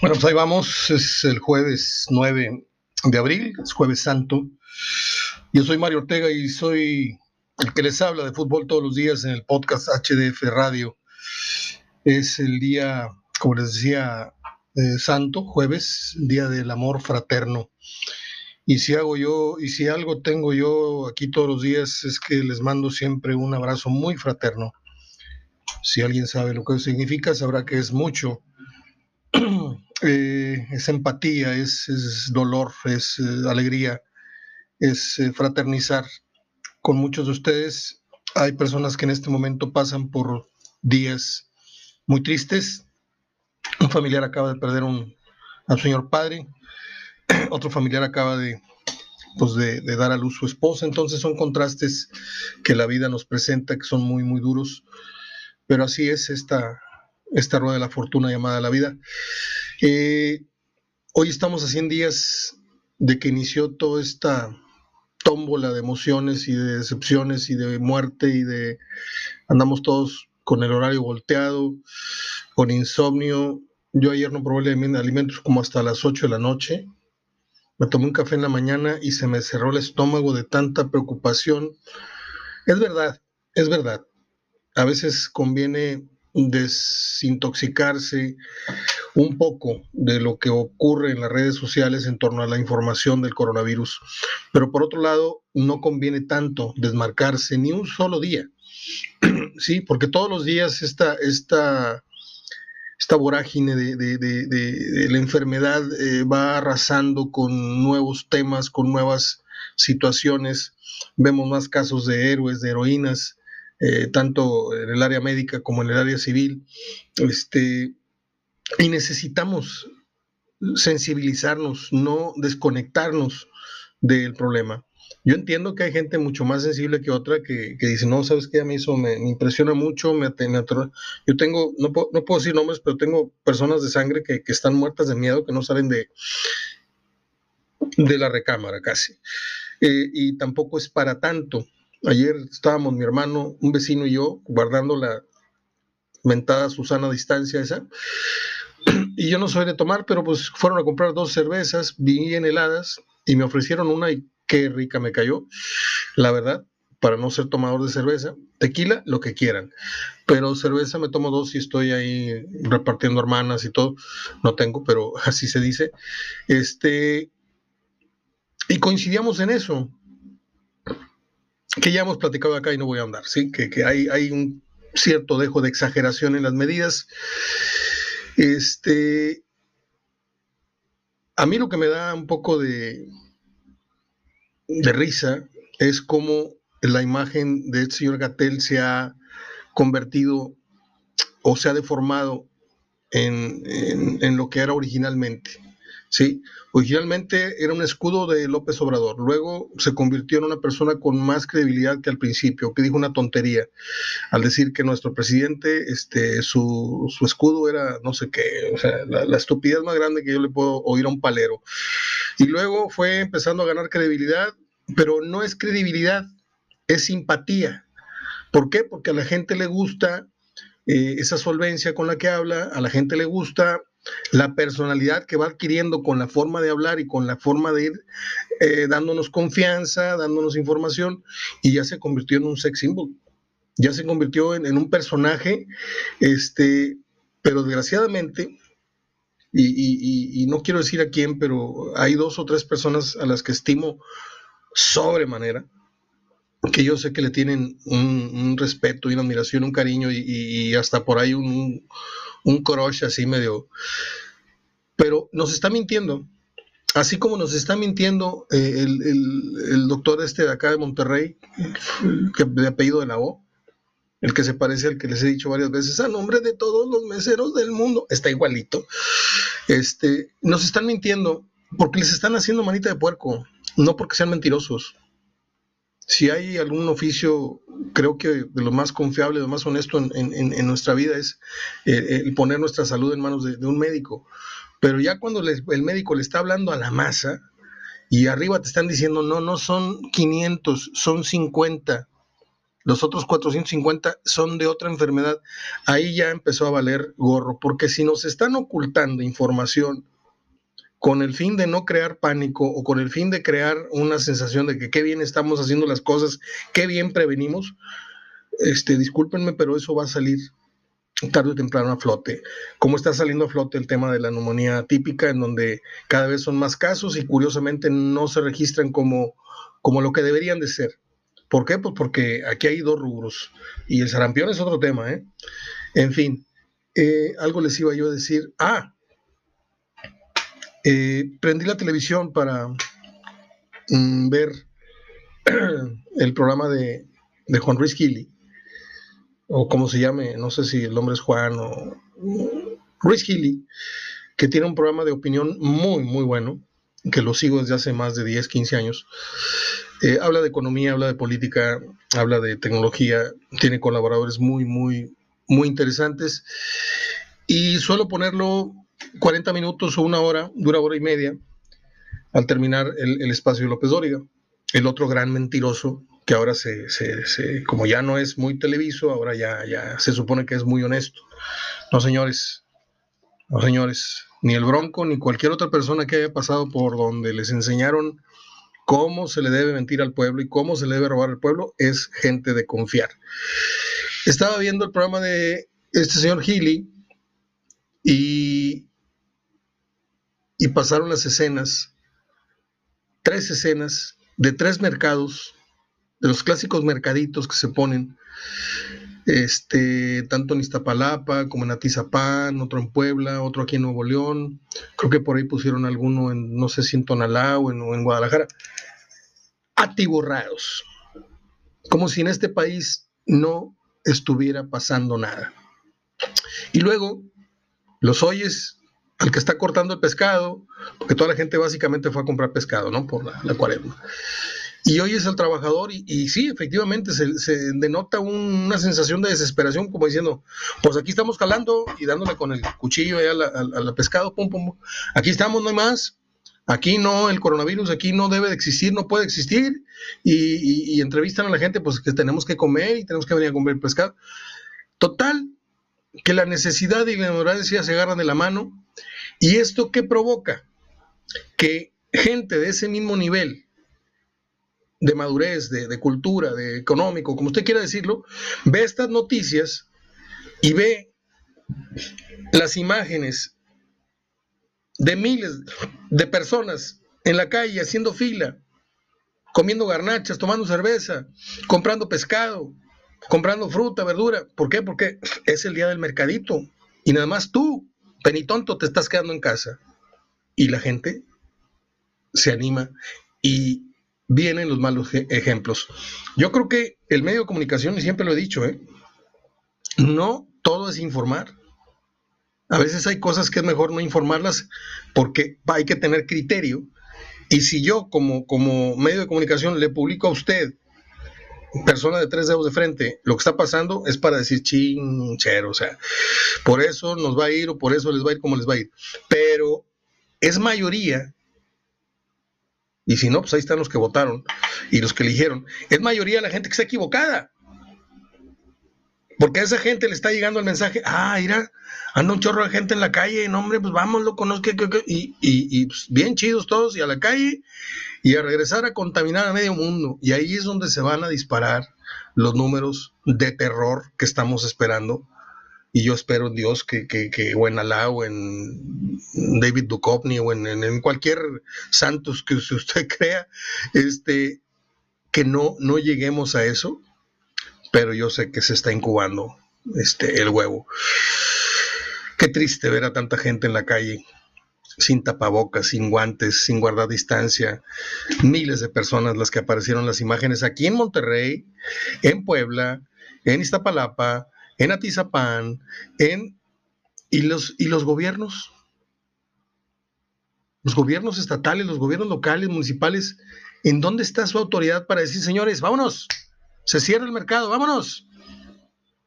Bueno, pues ahí vamos, es el jueves 9 de abril, es jueves santo. Yo soy Mario Ortega y soy el que les habla de fútbol todos los días en el podcast HDF Radio. Es el día, como les decía, eh, santo, jueves, día del amor fraterno. Y si hago yo, y si algo tengo yo aquí todos los días, es que les mando siempre un abrazo muy fraterno. Si alguien sabe lo que significa, sabrá que es mucho Eh, es empatía, es, dolor, es eh, alegría, es eh, fraternizar con muchos de ustedes. Hay personas que en este momento pasan por días muy tristes. Un familiar acaba de perder un, a su señor padre, otro familiar acaba de, pues de, de, dar a luz su esposa. Entonces son contrastes que la vida nos presenta, que son muy, muy duros. Pero así es esta, esta rueda de la fortuna llamada la vida. Eh, hoy estamos a 100 días de que inició toda esta tómbola de emociones y de decepciones y de muerte y de andamos todos con el horario volteado, con insomnio. Yo ayer no probé alimentos como hasta las 8 de la noche. Me tomé un café en la mañana y se me cerró el estómago de tanta preocupación. Es verdad, es verdad. A veces conviene desintoxicarse un poco de lo que ocurre en las redes sociales en torno a la información del coronavirus. Pero por otro lado, no conviene tanto desmarcarse ni un solo día. Sí, porque todos los días esta, esta, esta vorágine de, la enfermedad eh, va arrasando con nuevos temas, con nuevas situaciones. Vemos más casos de héroes, de heroínas, eh, tanto en el área médica como en el área civil. Este, y necesitamos sensibilizarnos, no desconectarnos del problema. Yo entiendo que hay gente mucho más sensible que otra que, dice, no, sabes qué, a mí eso me, impresiona mucho, me, me Yo tengo, no, no, puedo decir nombres, pero tengo personas de sangre que, están muertas de miedo, que no salen de, de la recámara casi. Eh, y tampoco es para tanto. Ayer estábamos mi hermano, un vecino y yo guardando la mentada Susana distancia esa. Y yo no soy de tomar, pero pues fueron a comprar dos cervezas bien heladas y me ofrecieron una y qué rica me cayó, la verdad, para no ser tomador de cerveza. Tequila, lo que quieran. Pero cerveza me tomo dos y estoy ahí repartiendo hermanas y todo. No tengo, pero así se dice. Este, y coincidíamos en eso que ya hemos platicado acá y no voy a andar, ¿sí? Que, que hay, hay, un cierto dejo de exageración en las medidas. Este, a mí lo que me da un poco de, risa es cómo la imagen del señor Gatel se ha convertido o se ha deformado en lo que era originalmente. ¿Sí? Originalmente era un escudo de López Obrador, luego se convirtió en una persona con más credibilidad que al principio, que dijo una tontería al decir que nuestro presidente, este, su, escudo era no sé qué, o sea, la, la, estupidez más grande que yo le puedo oír a un palero. Y luego fue empezando a ganar credibilidad, pero no es credibilidad, es simpatía. ¿Por qué? Porque a la gente le gusta eh, esa solvencia con la que habla, a la gente le gusta la personalidad que va adquiriendo con la forma de hablar y con la forma de ir eh, dándonos confianza, dándonos información, y ya se convirtió en un sex symbol, ya se convirtió en, un personaje, este, pero desgraciadamente, y, no quiero decir a quién, pero hay dos o tres personas a las que estimo sobremanera, que yo sé que le tienen un, respeto y una admiración, un cariño y hasta por ahí un, un crush así medio... Pero nos está mintiendo, así como nos está mintiendo eh, el, doctor este de acá de Monterrey, que de apellido de la O, el que se parece al que les he dicho varias veces, a nombre de todos los meseros del mundo, está igualito. Este, nos están mintiendo porque les están haciendo manita de puerco, no porque sean mentirosos si hay algún oficio, creo que de lo más confiable, de lo más honesto en, nuestra vida es eh, el poner nuestra salud en manos de, un médico. Pero ya cuando el médico le está hablando a la masa y arriba te están diciendo, no, no son 500, son 50. los otros 450 son de otra enfermedad, ahí ya empezó a valer gorro, porque si nos están ocultando información con el fin de no crear pánico o con el fin de crear una sensación de que qué bien estamos haciendo las cosas, qué bien prevenimos, este, discúlpenme, pero eso va a salir tarde o temprano a flote. Como está saliendo a flote el tema de la neumonía típica, en donde cada vez son más casos y curiosamente no se registran como, como lo que deberían de ser. ¿Por qué? Pues porque aquí hay dos rubros y el sarampión es otro tema, ¿eh? En fin, eh, algo les iba yo a decir. Ah, eh, prendí la televisión para mm, ver el programa de, de Juan Ruiz Gili, o como se llame, no sé si el nombre es Juan o Ruiz Gili, que tiene un programa de opinión muy, muy bueno, que lo sigo desde hace más de 10, 15 años. Eh, habla de economía, habla de política, habla de tecnología, tiene colaboradores muy, muy, muy interesantes. Y suelo ponerlo 40 minutos o una hora, dura hora y media, al terminar el, espacio de López Dóriga. El otro gran mentiroso, que ahora se, se, como ya no es muy televiso, ahora ya, ya se supone que es muy honesto. No, señores, no, señores, ni el Bronco, ni cualquier otra persona que haya pasado por donde les enseñaron cómo se le debe mentir al pueblo y cómo se le debe robar al pueblo, es gente de confiar. Estaba viendo el programa de este señor Healy y, y pasaron las escenas, tres escenas de tres mercados, de los clásicos mercaditos que se ponen, este, tanto en Iztapalapa como en Atizapán, otro en Puebla, otro aquí en Nuevo León, creo que por ahí pusieron alguno en, no sé si en Tonalá o en, o en Guadalajara, atiborrados, como si en este país no estuviera pasando nada. Y luego los oyes al que está cortando el pescado, porque toda la gente básicamente fue a comprar pescado, ¿no? Por la, la cuaresma. Y hoy es el trabajador y, sí, efectivamente se, denota una sensación de desesperación como diciendo, pues aquí estamos calando y dándole con el cuchillo al, pescado, pum, pum, aquí estamos, no hay más, aquí no, el coronavirus aquí no debe de existir, no puede existir y, y entrevistan a la gente pues que tenemos que comer y tenemos que venir a comer pescado. Total, que la necesidad y la ignorancia se agarran de la mano y esto qué provoca? Que gente de ese mismo nivel, de madurez, de, cultura, de económico, como usted quiera decirlo, ve estas noticias y ve las imágenes de miles de personas en la calle haciendo fila, comiendo garnachas, tomando cerveza, comprando pescado, comprando fruta, verdura. ¿Por qué? Porque es el día del mercadito y nada más tú, penitonto, te estás quedando en casa. Y la gente se anima y vienen los malos ejemplos. Yo creo que el medio de comunicación, y siempre lo he dicho, ¿eh? no todo es informar. A veces hay cosas que es mejor no informarlas porque hay que tener criterio. Y si yo como, como medio de comunicación le publico a usted, persona de tres dedos de frente, lo que está pasando es para decir chinchero, o sea, por eso nos va a ir o por eso les va a ir como les va a ir. Pero es mayoría y si no, pues ahí están los que votaron y los que eligieron. Es mayoría la gente que está equivocada. Porque a esa gente le está llegando el mensaje, ah, mira, anda un chorro de gente en la calle, no, hombre, pues vámonos, conozco, y, y, pues bien chidos todos, y a la calle, y a regresar a contaminar a medio mundo. Y ahí es donde se van a disparar los números de terror que estamos esperando y yo espero en Dios que, que, o en Alá o en David Duchovny o en, cualquier santos que usted crea, este, que no, no lleguemos a eso, pero yo sé que se está incubando este, el huevo. Qué triste ver a tanta gente en la calle sin tapabocas, sin guantes, sin guardar distancia. Miles de personas las que aparecieron las imágenes aquí en Monterrey, en Puebla, en Iztapalapa, en Atizapán, en... ¿Y los, y los gobiernos? Los gobiernos estatales, los gobiernos locales, municipales, ¿en dónde está su autoridad para decir, señores, vámonos, se cierra el mercado, vámonos?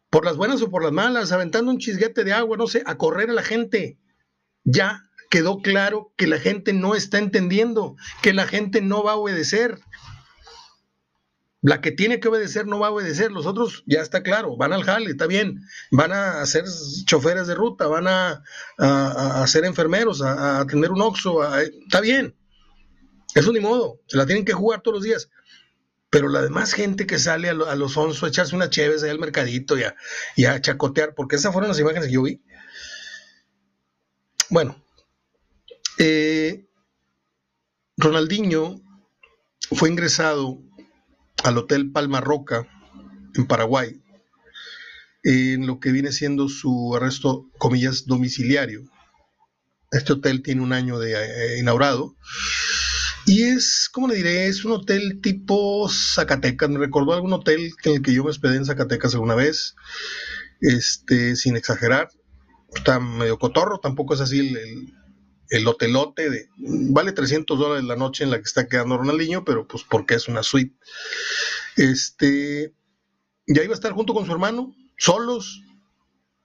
Por las buenas o por las malas, aventando un chisguete de agua, no sé, a correr a la gente. Ya quedó claro que la gente no está entendiendo, que la gente no va a obedecer. La que tiene que obedecer no va a obedecer, los otros ya está claro, van al jale, está bien, van a ser choferes de ruta, van a, a, ser enfermeros, a, a, tener un oxo, está bien. Eso ni modo, se la tienen que jugar todos los días. Pero la demás gente que sale a, los onzo a echarse una chévez ahí al mercadito y a, y a chacotear, porque esas fueron las imágenes que yo vi. Bueno, eh, Ronaldinho fue ingresado al Hotel Palma Roca en Paraguay, en lo que viene siendo su arresto, comillas, domiciliario. Este hotel tiene un año de eh, inaugurado y es, ¿cómo le diré? Es un hotel tipo Zacatecas. Me recordó algún hotel en el que yo me hospedé en Zacatecas alguna vez, este, sin exagerar. Está medio cotorro, tampoco es así el hotelote de, vale 300 dólares la noche en la que está quedando Ronaldinho, pero pues porque es una suite. Este, ya iba a estar junto con su hermano, solos.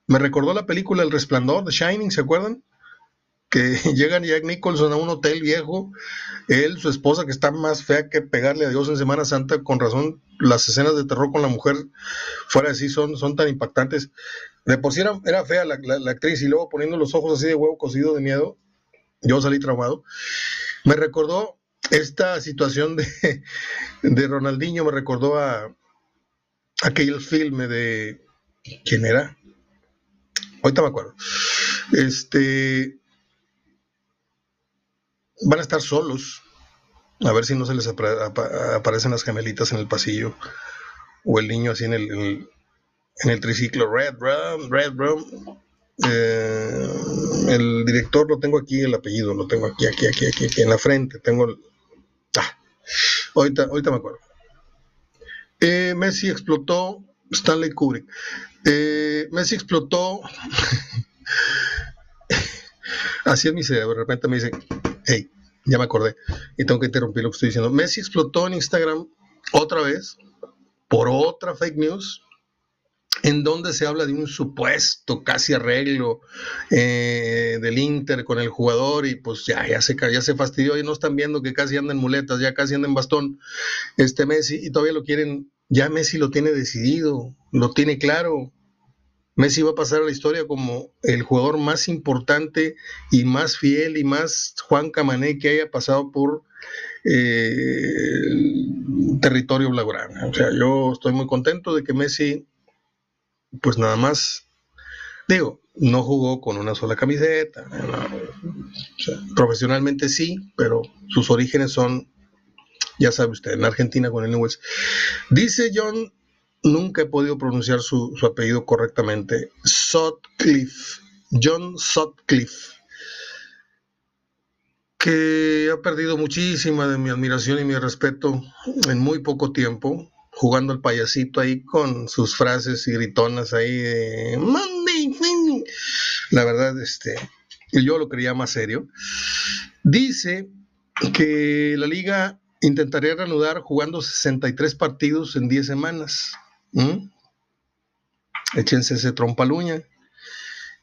Me recordó la película El Resplandor de Shining, ¿se acuerdan? Que llegan Jack Nicholson a un hotel viejo, él, su esposa, que está más fea que pegarle a Dios en Semana Santa, con razón, las escenas de terror con la mujer fuera así son, son tan impactantes. De por sí era, fea la, la, actriz y luego poniendo los ojos así de huevo cocido de miedo, yo salí traumado. Me recordó esta situación de, de Ronaldinho, me recordó a aquel filme de. ¿Quién era? Ahorita me acuerdo. Este. Van a estar solos. A ver si no se les aparecen las gemelitas en el pasillo. O el niño así en el, en el, triciclo. Red Rum, Red Rum. Eh, el director lo tengo aquí, el apellido lo tengo aquí, aquí, aquí, aquí, aquí en la frente. Tengo el. Ah, ahorita, ahorita me acuerdo. Eh, Messi explotó. Stanley Kubrick. Eh, Messi explotó. Así es mi cerebro. De repente me dice, hey, ya me acordé. Y tengo que interrumpir lo que estoy diciendo. Messi explotó en Instagram otra vez por otra fake news en donde se habla de un supuesto casi arreglo eh, del Inter con el jugador y pues ya, ya, se, ya se fastidió y no están viendo que casi anda en muletas, ya casi anda en bastón este Messi y todavía lo quieren, ya Messi lo tiene decidido, lo tiene claro. Messi va a pasar a la historia como el jugador más importante y más fiel y más Juan Camané que haya pasado por eh, territorio blaugrana. O sea, yo estoy muy contento de que Messi pues nada más, digo, no jugó con una sola camiseta. profesionalmente sí, pero sus orígenes son, ya sabe usted, en Argentina con el Newells. Dice John, nunca he podido pronunciar su, su apellido correctamente, Sutcliffe, John Sutcliffe que ha perdido muchísima de mi admiración y mi respeto en muy poco tiempo jugando al payasito ahí con sus frases y gritonas ahí de La verdad, este, yo lo creía más serio. Dice que la liga intentaría reanudar jugando 63 partidos en 10 semanas. Échense ese trompaluña.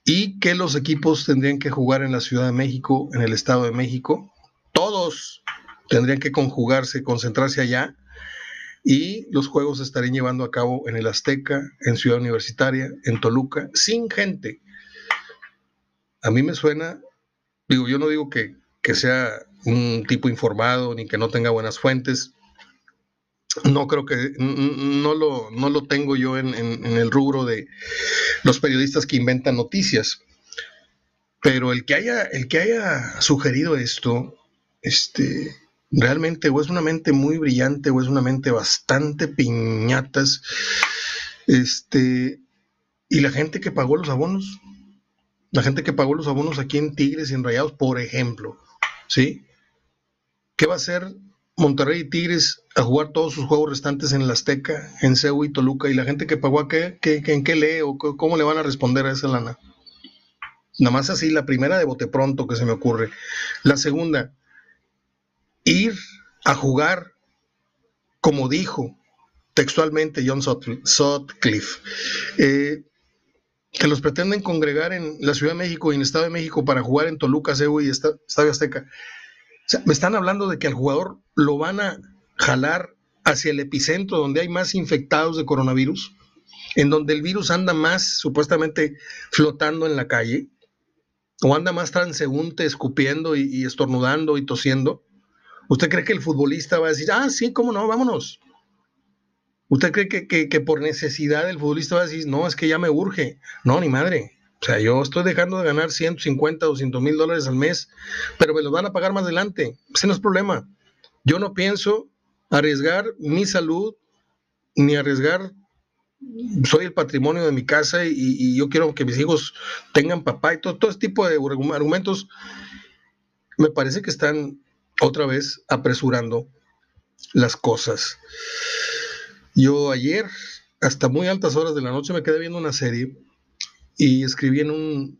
Y que los equipos tendrían que jugar en la Ciudad de México, en el Estado de México. Todos tendrían que conjugarse, concentrarse allá y los juegos se estarían llevando a cabo en el Azteca, en Ciudad Universitaria, en Toluca, sin gente. A mí me suena, digo, yo no digo que, sea un tipo informado ni que no tenga buenas fuentes. No creo que, no lo, no lo tengo yo en, en el rubro de los periodistas que inventan noticias. Pero el que haya, el que haya sugerido esto, este, realmente o es una mente muy brillante o es una mente bastante piñatas. Este, y la gente que pagó los abonos, la gente que pagó los abonos aquí en Tigres y en Rayados, por ejemplo, ¿sí? ¿Qué va a hacer Monterrey y Tigres a jugar todos sus juegos restantes en la Azteca, en Ceú y Toluca? ¿Y la gente que pagó a qué, en qué lee o cómo le van a responder a esa lana? Nada más así, la primera de bote pronto que se me ocurre. La segunda, ir a jugar, como dijo textualmente John Sutcliffe, eh, que los pretenden congregar en la Ciudad de México y en el Estado de México para jugar en Toluca, CEU y Estadio Azteca. me están hablando de que al jugador lo van a jalar hacia el epicentro donde hay más infectados de coronavirus, en donde el virus anda más supuestamente flotando en la calle, o anda más transeúnte escupiendo y, estornudando y tosiendo, ¿usted cree que el futbolista va a decir, ah, sí, cómo no, vámonos? ¿Usted cree que, que, por necesidad el futbolista va a decir, no, es que ya me urge? No, ni madre. O sea, yo estoy dejando de ganar 150, 200 mil dólares al mes, pero me los van a pagar más adelante. Ese no es problema. Yo no pienso arriesgar mi salud ni arriesgar soy el patrimonio de mi casa y, yo quiero que mis hijos tengan papá y todo, todo este tipo de argumentos me parece que están otra vez apresurando las cosas. Yo ayer, hasta muy altas horas de la noche, me quedé viendo una serie y escribí en un,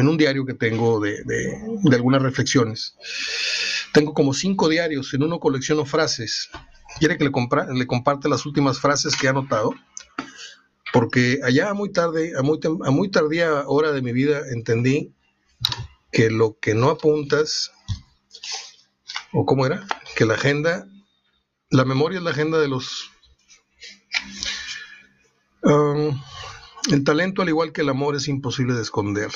en un diario que tengo de, de, algunas reflexiones. Tengo como cinco diarios, en uno colecciono frases. ¿Quiere que le, le comparte las últimas frases que he anotado? porque allá muy tarde, a muy, a muy tardía hora de mi vida, entendí que lo que no apuntas, o cómo era, que la agenda, la memoria es la agenda de los... Um, el talento, al igual que el amor, es imposible de esconder.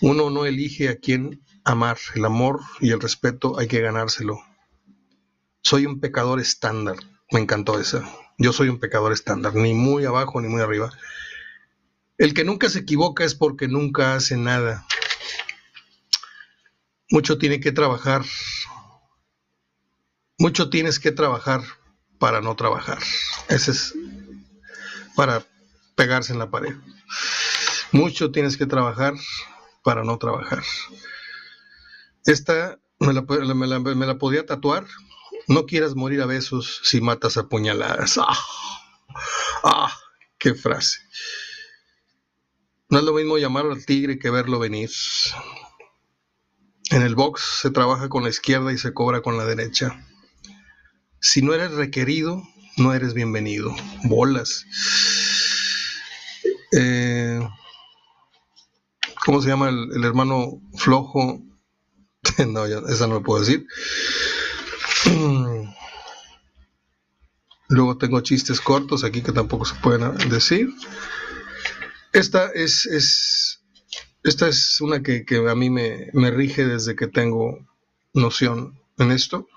Uno no elige a quién amar. El amor y el respeto hay que ganárselo. Soy un pecador estándar. Me encantó esa. Yo soy un pecador estándar, ni muy abajo ni muy arriba. El que nunca se equivoca es porque nunca hace nada. Mucho tiene que trabajar. Mucho tienes que trabajar para no trabajar. Ese es para pegarse en la pared. Mucho tienes que trabajar para no trabajar. Esta me la, me podía tatuar no quieras morir a besos si matas a puñaladas. ¡Ah! ¡Ah! ¡Qué frase! No es lo mismo llamar al tigre que verlo venir. En el box se trabaja con la izquierda y se cobra con la derecha. Si no eres requerido, no eres bienvenido. Bolas. Eh, ¿Cómo se llama el, hermano flojo? no, esa no lo puedo decir. Luego tengo chistes cortos aquí que tampoco se pueden decir. Esta es, es esta es una que, a mí me, me rige desde que tengo noción en esto.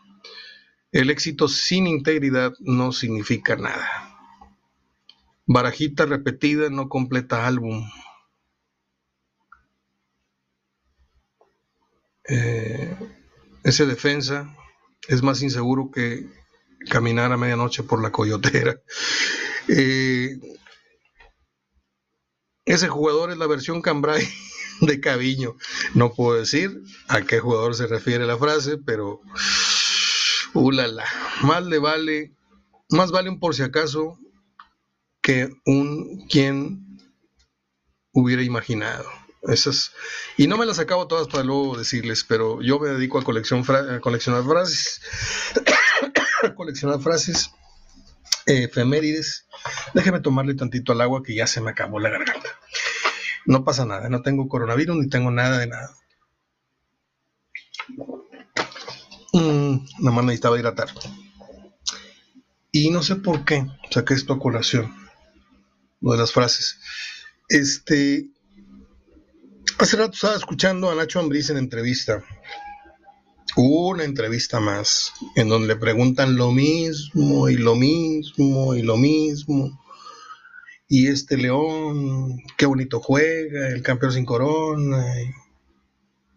El éxito sin integridad no significa nada. Barajita repetida no completa álbum. Eh, ese defensa es más inseguro que caminar a medianoche por la coyotera. Eh, ese jugador es la versión Cambrai de Caviño. No puedo decir a qué jugador se refiere la frase, pero ulala, más le vale, más vale un por si acaso que un quien hubiera imaginado. Esas, y no me las acabo todas para luego decirles, pero yo me dedico a, colección coleccionar frases, coleccionar frases eh, efemérides. Déjeme tomarle tantito al agua que ya se me acabó la garganta. No pasa nada, no tengo coronavirus ni tengo nada de nada. Nada más necesitaba hidratar. Y no sé por qué saqué esto a colación, lo de las frases. Este, Hace rato estaba escuchando a Nacho Ambriz en entrevista. Una entrevista más en donde le preguntan lo mismo y lo mismo y lo mismo. Y este León, qué bonito juega, el campeón sin corona.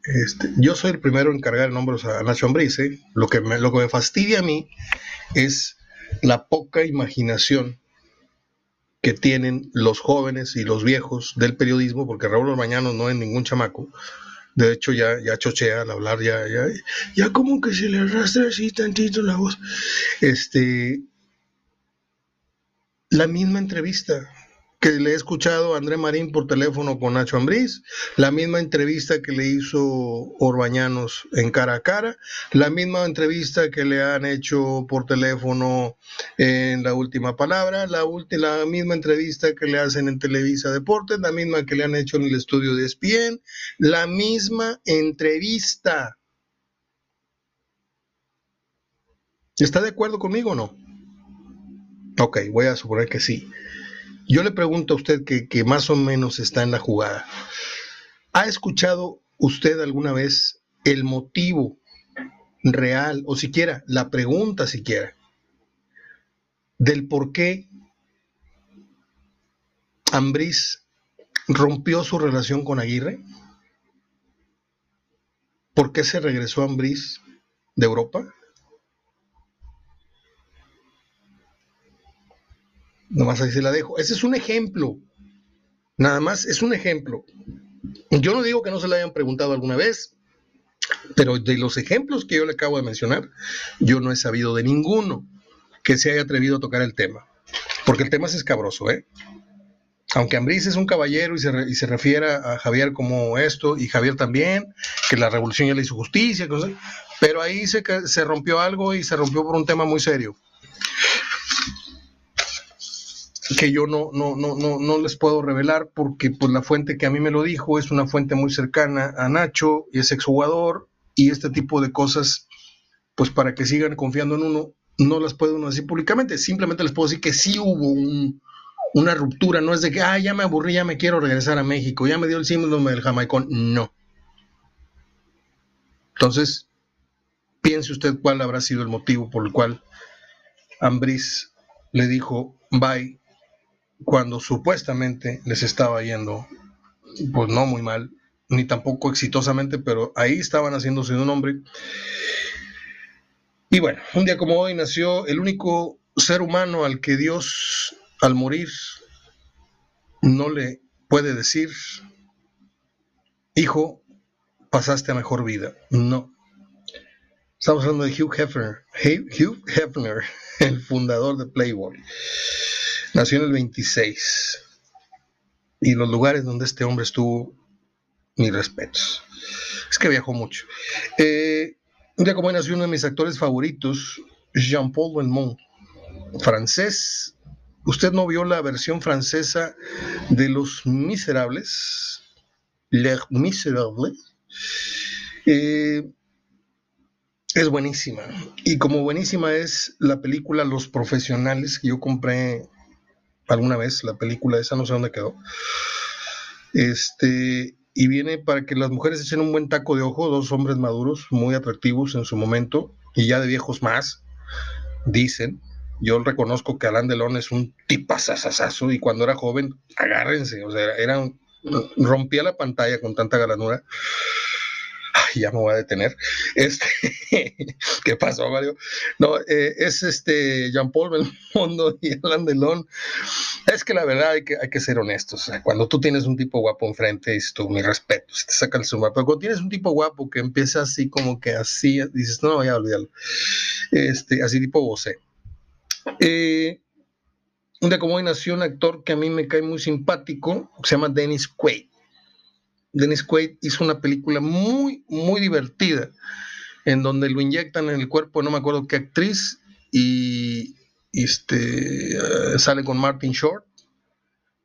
Este, yo soy el primero en cargar nombres a Nacho Ambriz. ¿eh? Lo, que lo que me fastidia a mí es la poca imaginación que tienen los jóvenes y los viejos del periodismo, porque Raúl Orbañano no es ningún chamaco. De hecho, ya, ya chochea al hablar, ya, ya, ya como que se le arrastra así tantito la voz. Este, la misma entrevista, que le he escuchado a André Marín por teléfono con Nacho Ambriz, la misma entrevista que le hizo Orbañanos en cara a cara, la misma entrevista que le han hecho por teléfono en la última palabra, la, la misma entrevista que le hacen en Televisa Deportes, la misma que le han hecho en el estudio de ESPN, la misma entrevista. ¿Está de acuerdo conmigo o no? Ok, voy a suponer que sí. Yo le pregunto a usted que, que más o menos está en la jugada. ¿Ha escuchado usted alguna vez el motivo real o siquiera la pregunta siquiera del por qué Ambriz rompió su relación con Aguirre? ¿Por qué se regresó Ambriz de Europa? Nomás ahí se la dejo. Ese es un ejemplo. Nada más es un ejemplo. Yo no digo que no se le hayan preguntado alguna vez, pero de los ejemplos que yo le acabo de mencionar, yo no he sabido de ninguno que se haya atrevido a tocar el tema. Porque el tema es escabroso, ¿eh? Aunque Ambriz es un caballero y se, y se refiere a Javier como esto, y Javier también, que la revolución ya le hizo justicia, pero ahí se, se rompió algo y se rompió por un tema muy serio que yo no, no, no, no, no les puedo revelar porque pues la fuente que a mí me lo dijo es una fuente muy cercana a Nacho y es exjugador y este tipo de cosas, pues para que sigan confiando en uno, no las puede uno decir públicamente, simplemente les puedo decir que sí hubo una ruptura, no es de que, ah, ya me aburrí, ya me quiero regresar a México, ya me dio el síndrome del jamaicón, no. Entonces, piense usted cuál habrá sido el motivo por el cual Ambris le dijo, bye, cuando supuestamente les estaba yendo, pues no muy mal, ni tampoco exitosamente, pero ahí estaban haciéndose de un hombre. Y bueno, un día como hoy nació el único ser humano al que Dios, al morir, no le puede decir, hijo, pasaste a mejor vida. No. Estamos hablando de Hugh Hefner, Hugh Hefner, el fundador de Playboy. Nació en el 26. Y los lugares donde este hombre estuvo, mis respetos. Es que viajó mucho. Eh, un día como hoy nació uno de mis actores favoritos, Jean-Paul Belmont, francés. ¿Usted no vio la versión francesa de Los Miserables? Les Miserables. Eh, es buenísima. Y como buenísima es la película Los Profesionales que yo compré alguna vez, la película esa, no sé dónde quedó. Este, y viene para que las mujeres echen un buen taco de ojo, dos hombres maduros, muy atractivos en su momento, y ya de viejos más, dicen. Yo reconozco que Alain Delon es un tipazazazazo y cuando era joven, agárrense, o sea, era rompía la pantalla con tanta galanura ya me voy a detener. Este, ¿Qué pasó, Mario? No, eh, es este Jean-Paul Belmondo y Alan Delon. Es que la verdad hay que, hay que ser honestos. cuando tú tienes un tipo guapo enfrente, dices tú, mi respeto, si te saca el suma. Pero cuando tienes un tipo guapo que empieza así, como que así, dices, no, voy a olvidarlo. Este, así tipo voce. Eh, un como hoy nació un actor que a mí me cae muy simpático, se llama Dennis Quaid. Dennis Quaid hizo una película muy, muy divertida, en donde lo inyectan en el cuerpo, no me acuerdo qué actriz, y este, eh, sale con Martin Short,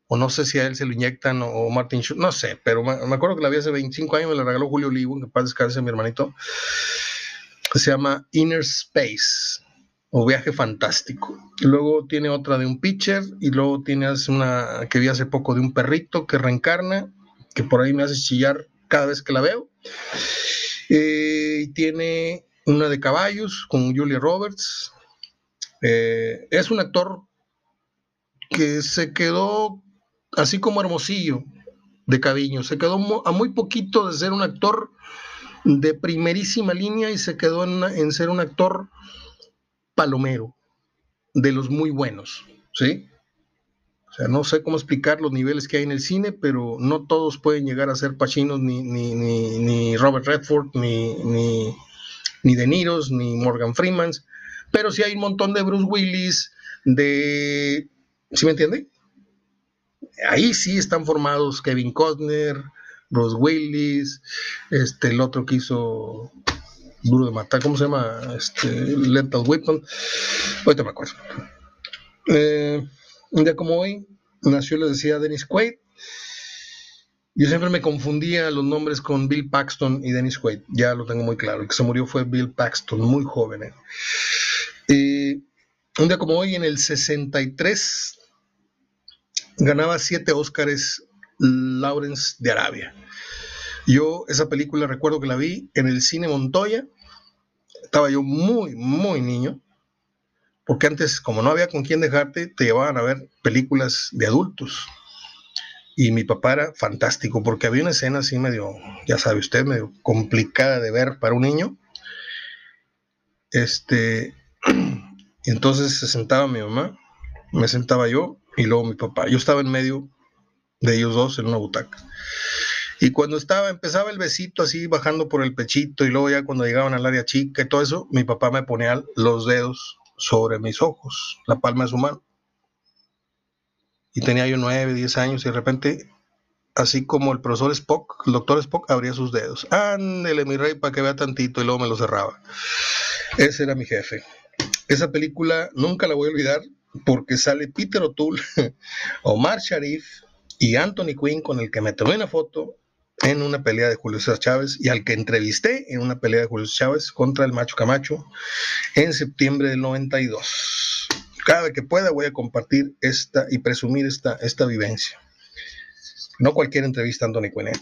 o no sé si a él se lo inyectan o, Martin Short, no sé, pero me, acuerdo que la vi hace 25 años, me la regaló Julio Olivo, que paz descanse mi hermanito, se llama Inner Space, o Viaje Fantástico. Luego tiene otra de un pitcher, y luego tiene una que vi hace poco de un perrito que reencarna, que por ahí me hace chillar cada vez que la veo. Eh, tiene una de caballos con Julia Roberts. Eh, es un actor que se quedó así como hermosillo de Caviño. Se quedó a muy poquito de ser un actor de primerísima línea y se quedó en, en ser un actor palomero, de los muy buenos, ¿sí? No sé cómo explicar los niveles que hay en el cine, pero no todos pueden llegar a ser Pacinos, ni, ni, ni, Robert Redford, ni, ni, ni De Niros, ni Morgan Freeman. Pero sí hay un montón de Bruce Willis, de... ¿Sí me entiende? Ahí sí están formados Kevin Costner, Bruce Willis, este, el otro que hizo Duro de Matar, ¿cómo se llama? Este, Lethal Weapon. Ahorita me acuerdo. Eh, un día como hoy nació, le decía, Dennis Quaid. Yo siempre me confundía los nombres con Bill Paxton y Dennis Quaid. Ya lo tengo muy claro. El que se murió fue Bill Paxton, muy joven. ¿eh? un día como hoy, en el 63, ganaba siete Óscares Lawrence de Arabia. Yo esa película recuerdo que la vi en el cine Montoya. Estaba yo muy, muy niño. Porque antes, como no había con quién dejarte, te llevaban a ver películas de adultos. Y mi papá era fantástico porque había una escena así medio, ya sabe usted, medio complicada de ver para un niño. Este, entonces se sentaba mi mamá, me sentaba yo y luego mi papá. Yo estaba en medio de ellos dos en una butaca. Y cuando estaba, empezaba el besito así bajando por el pechito y luego ya cuando llegaban al área chica y todo eso, mi papá me ponía los dedos sobre mis ojos, la palma de su mano. Y tenía yo nueve, diez años y de repente, así como el profesor Spock, el doctor Spock abría sus dedos. Ándele, mi rey, para que vea tantito y luego me lo cerraba. Ese era mi jefe. Esa película nunca la voy a olvidar porque sale Peter O'Toole, Omar Sharif y Anthony Quinn con el que me tomé una foto en una pelea de Julio César Chávez y al que entrevisté en una pelea de Julio César Chávez contra el Macho Camacho en septiembre del 92. Cada vez que pueda voy a compartir esta y presumir esta, esta vivencia. No cualquier entrevista, Anthony. ¿eh?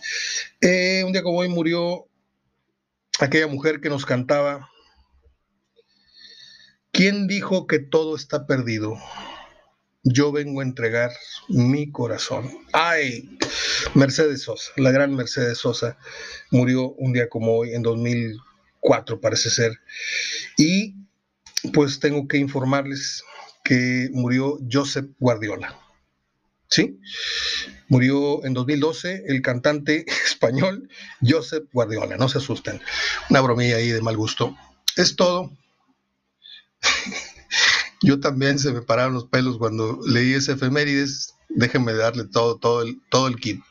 Eh, un día como hoy murió aquella mujer que nos cantaba. ¿Quién dijo que todo está perdido? Yo vengo a entregar mi corazón. Ay, Mercedes Sosa, la gran Mercedes Sosa, murió un día como hoy, en 2004 parece ser. Y pues tengo que informarles que murió Joseph Guardiola. ¿Sí? Murió en 2012 el cantante español Joseph Guardiola, no se asusten. Una bromilla ahí de mal gusto. Es todo. Yo también se me pararon los pelos cuando leí ese efemérides. Déjenme darle todo, todo el, todo el kit,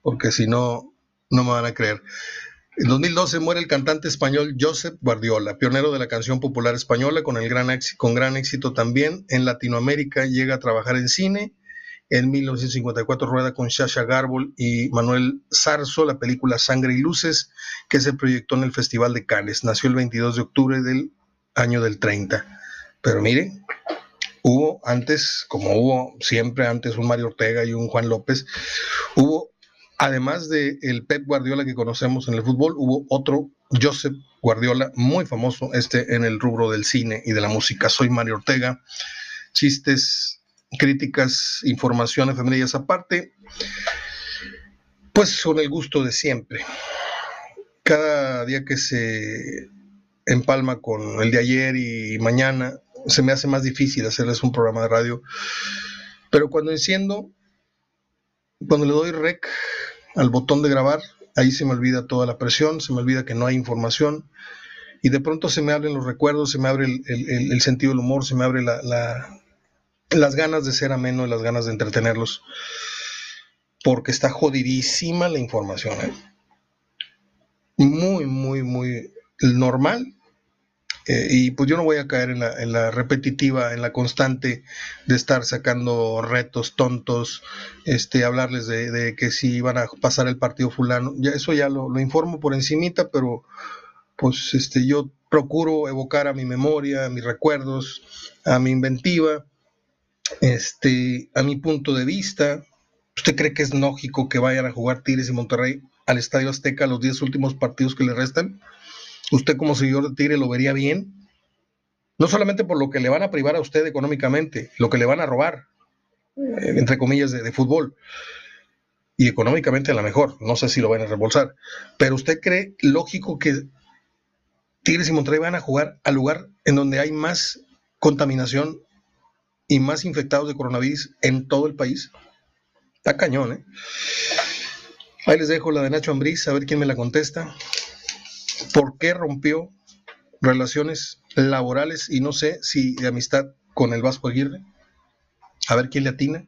porque si no, no me van a creer. En 2012 muere el cantante español Josep Guardiola, pionero de la canción popular española, con, el gran, con gran éxito también. En Latinoamérica llega a trabajar en cine. En 1954 rueda con Sasha Garbol y Manuel Sarso la película Sangre y Luces, que se proyectó en el Festival de Cannes. Nació el 22 de octubre del año del 30. Pero miren, hubo antes, como hubo siempre antes un Mario Ortega y un Juan López, hubo, además del el Pep Guardiola que conocemos en el fútbol, hubo otro Joseph Guardiola, muy famoso, este en el rubro del cine y de la música. Soy Mario Ortega. Chistes, críticas, información, efemerías aparte, pues con el gusto de siempre. Cada día que se empalma con el de ayer y mañana, se me hace más difícil hacerles un programa de radio. Pero cuando enciendo, cuando le doy rec al botón de grabar, ahí se me olvida toda la presión, se me olvida que no hay información y de pronto se me abren los recuerdos, se me abre el, sentido del humor, se me abre las ganas de ser ameno, las ganas de entretenerlos, porque está jodidísima la información. ¿eh? Muy, muy, muy normal eh, y pues yo no voy a caer en la, repetitiva, en la constante de estar sacando retos tontos, este, hablarles de, que si van a pasar el partido fulano. Ya eso ya lo, informo por encimita, pero pues este, yo procuro evocar a mi memoria, a mis recuerdos, a mi inventiva, este, a mi punto de vista. ¿Usted cree que es lógico que vayan a jugar Tigres y Monterrey al Estadio Azteca los 10 últimos partidos que le restan? Usted como seguidor de Tigre lo vería bien. No solamente por lo que le van a privar a usted económicamente, lo que le van a robar, eh, entre comillas, de, fútbol. Y económicamente a lo mejor, no sé si lo van a reembolsar. Pero usted cree lógico que Tigres y Monterrey van a jugar al lugar en donde hay más contaminación y más infectados de coronavirus en todo el país. Está cañón, ¿eh? Ahí les dejo la de Nacho Ambriz, a ver quién me la contesta por qué rompió relaciones laborales y no sé si de amistad con el Vasco Aguirre. A ver quién le atina.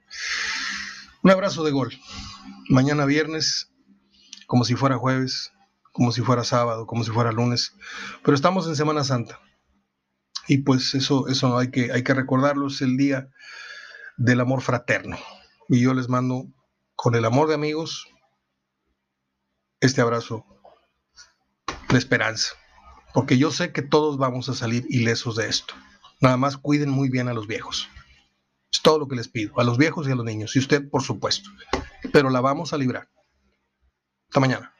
Un abrazo de gol. Mañana viernes, como si fuera jueves, como si fuera sábado, como si fuera lunes. Pero estamos en Semana Santa. Y pues eso, eso hay que, hay que recordarlo, es el día del amor fraterno. Y yo les mando con el amor de amigos este abrazo de esperanza, porque yo sé que todos vamos a salir ilesos de esto. Nada más cuiden muy bien a los viejos. Es todo lo que les pido, a los viejos y a los niños, y usted, por supuesto. Pero la vamos a librar. Hasta mañana.